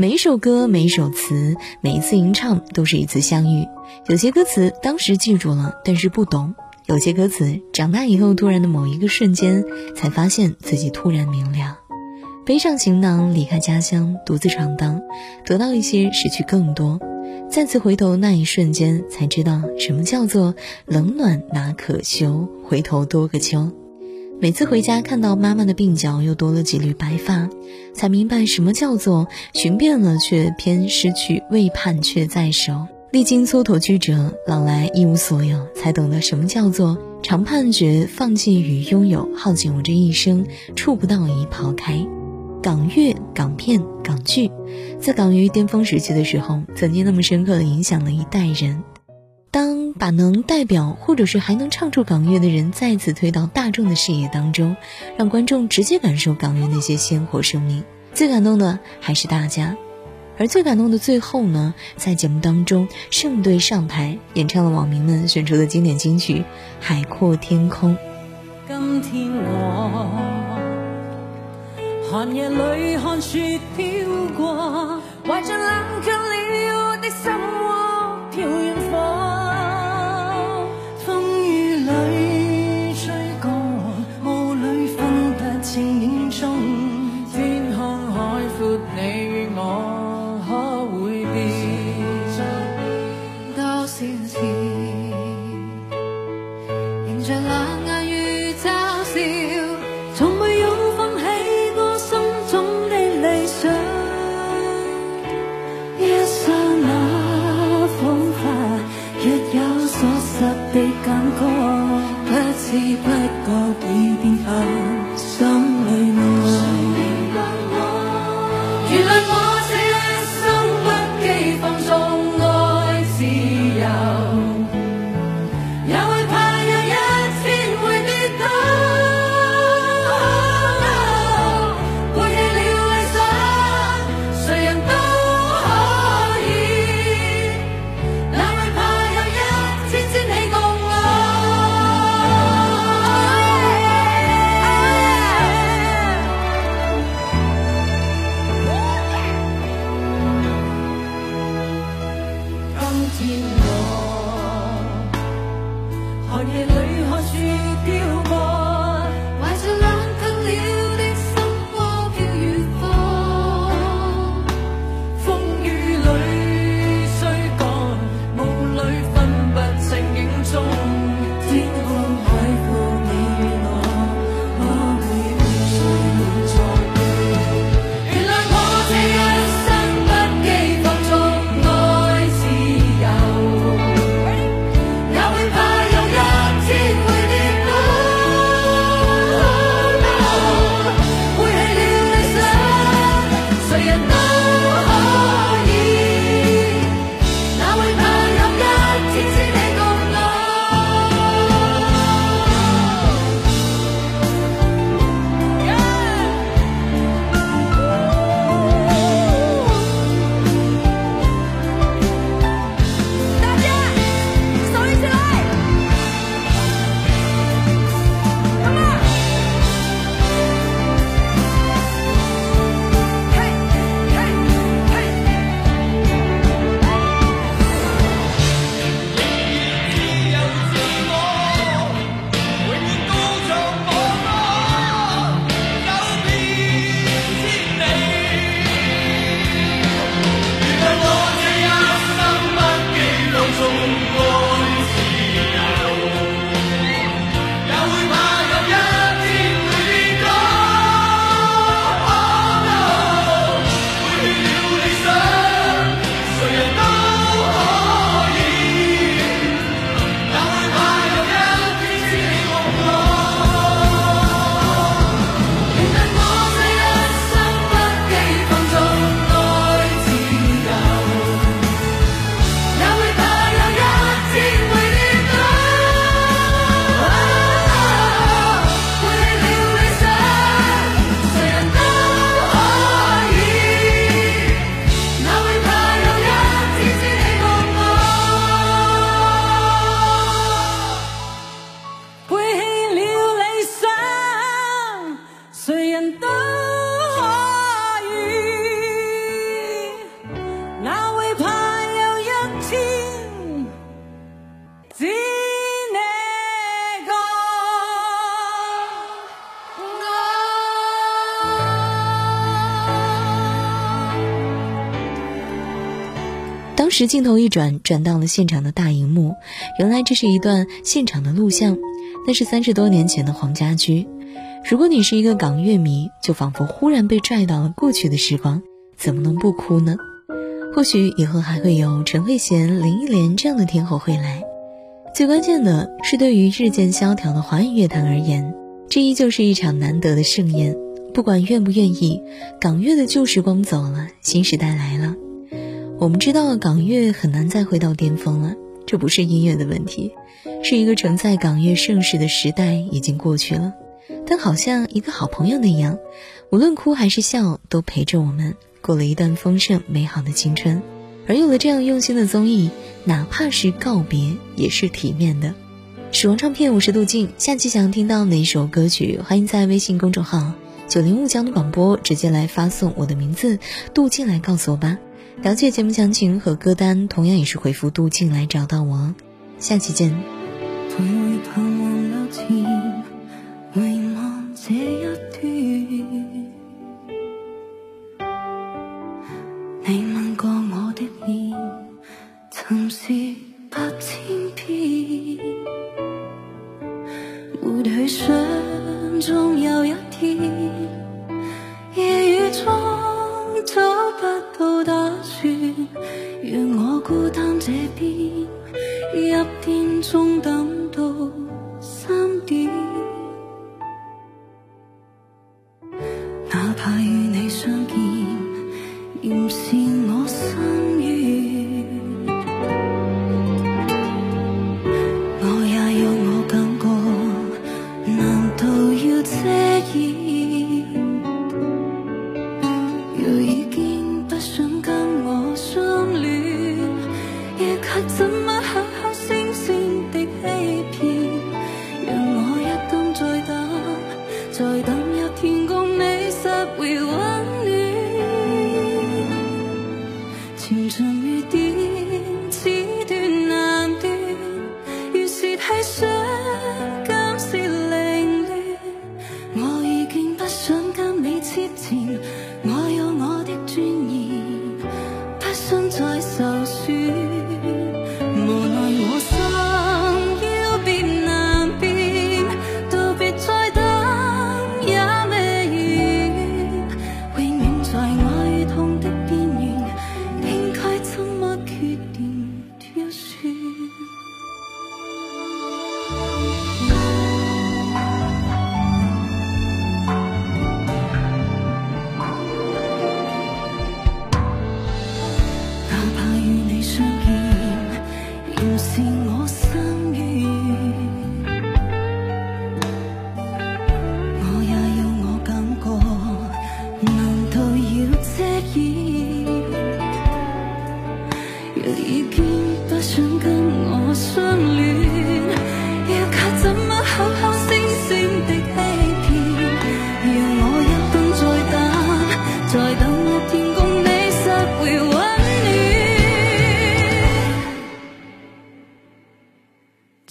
每一首歌，每一首词，每一次吟唱，都是一次相遇。有些歌词当时记住了，但是不懂；有些歌词长大以后，突然的某一个瞬间，才发现自己突然明了。背上行囊，离开家乡，独自闯荡，得到一些，失去更多。再次回头那一瞬间，才知道什么叫做冷暖哪可休，回头多个秋。每次回家看到妈妈的鬓角又多了几缕白发，才明白什么叫做寻遍了却偏失去，未盼却在手。历经蹉跎曲折，老来一无所有，才懂得什么叫做常判决，放弃与拥有，耗尽我这一生，触不到已抛开。港乐、港片、港剧，在港娱巅峰时期的时候，曾经那么深刻的影响了一代人。当把能代表或者是还能唱出港乐的人再次推到大众的视野当中，让观众直接感受港乐那些鲜活生命，最感动的还是大家。而最感动的最后呢，在节目当中，盛队上台演唱了网民们选出的经典金曲《海阔天空》。今天我寒夜里看雪飘过，一个已变淡心里爱原谅我天国寒夜里看雪飘过时镜头一转，转到了现场的大荧幕，原来这是一段现场的录像，那是三十多年前的黄家驹。如果你是一个港乐迷，就仿佛忽然被拽到了过去的时光，怎么能不哭呢？或许以后还会有陈慧娴、林忆莲这样的天后会来。最关键的是，对于日渐萧条的华语乐坛而言，这依旧是一场难得的盛宴。不管愿不愿意，港乐的旧时光走了，新时代来了。我们知道港乐很难再回到巅峰了，这不是音乐的问题，是一个承载港乐盛世的时代已经过去了。但好像一个好朋友那样，无论哭还是笑，都陪着我们过了一段丰盛美好的青春。而有了这样用心的综艺，哪怕是告别，也是体面的。时光唱片，我是杜静。下期想要听到哪首歌曲？欢迎在微信公众号“九零五江的广播”直接来发送我的名字“杜静”来告诉我吧。了解节目详情和歌单，同样也是回复“杜静”来找到我。下期见。这一段，你吻过我的面，曾是百千遍。没去想，终有一天，夜雨中找不到打算，让我孤单这边，一天中等到三点。哪怕与你相见，仍是我心愿。我也有我感觉，难道要遮掩？情长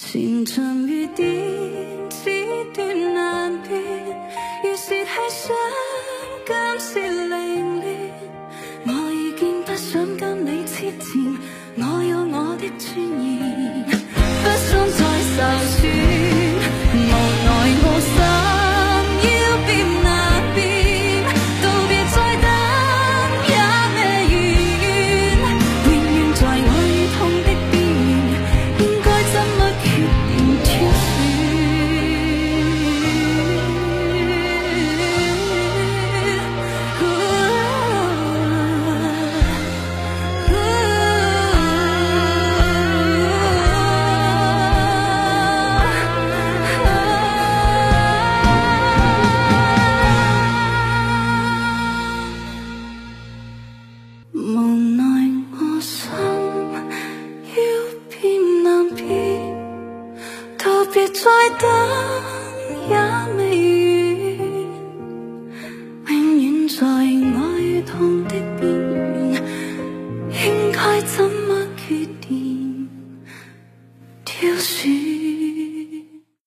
情像雨点，此断难辨，越是太想，更是凌乱。我已经不想跟你痴缠。我有我的尊严，不想再受损，再等。